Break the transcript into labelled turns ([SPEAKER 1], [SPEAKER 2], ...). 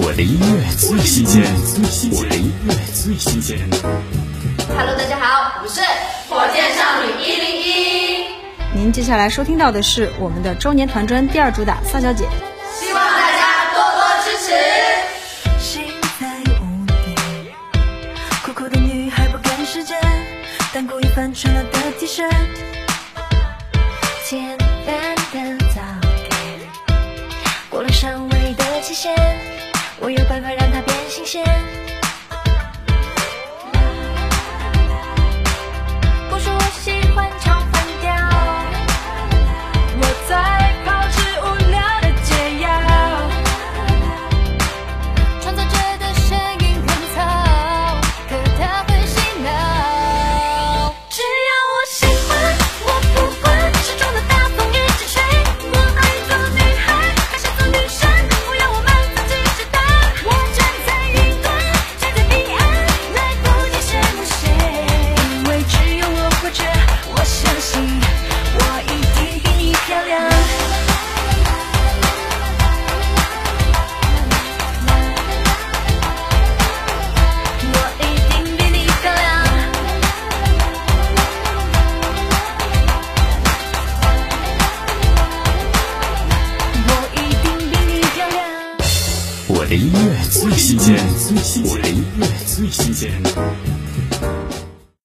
[SPEAKER 1] 我的音乐最新鲜，我的音乐最新鲜。
[SPEAKER 2] Hello，大家好，我们是火箭少女一零一，
[SPEAKER 3] 您接下来收听到的是我们的周年团专第二主打《撒娇姐》。
[SPEAKER 2] 希望大家多多支持。
[SPEAKER 4] 心在酷酷的女孩不赶时间，但故意翻穿了的 T 恤，简单的早点，过了上位的期限，我有办法让它变新鲜。
[SPEAKER 1] 我的音乐最新鲜，我的音乐最新鲜。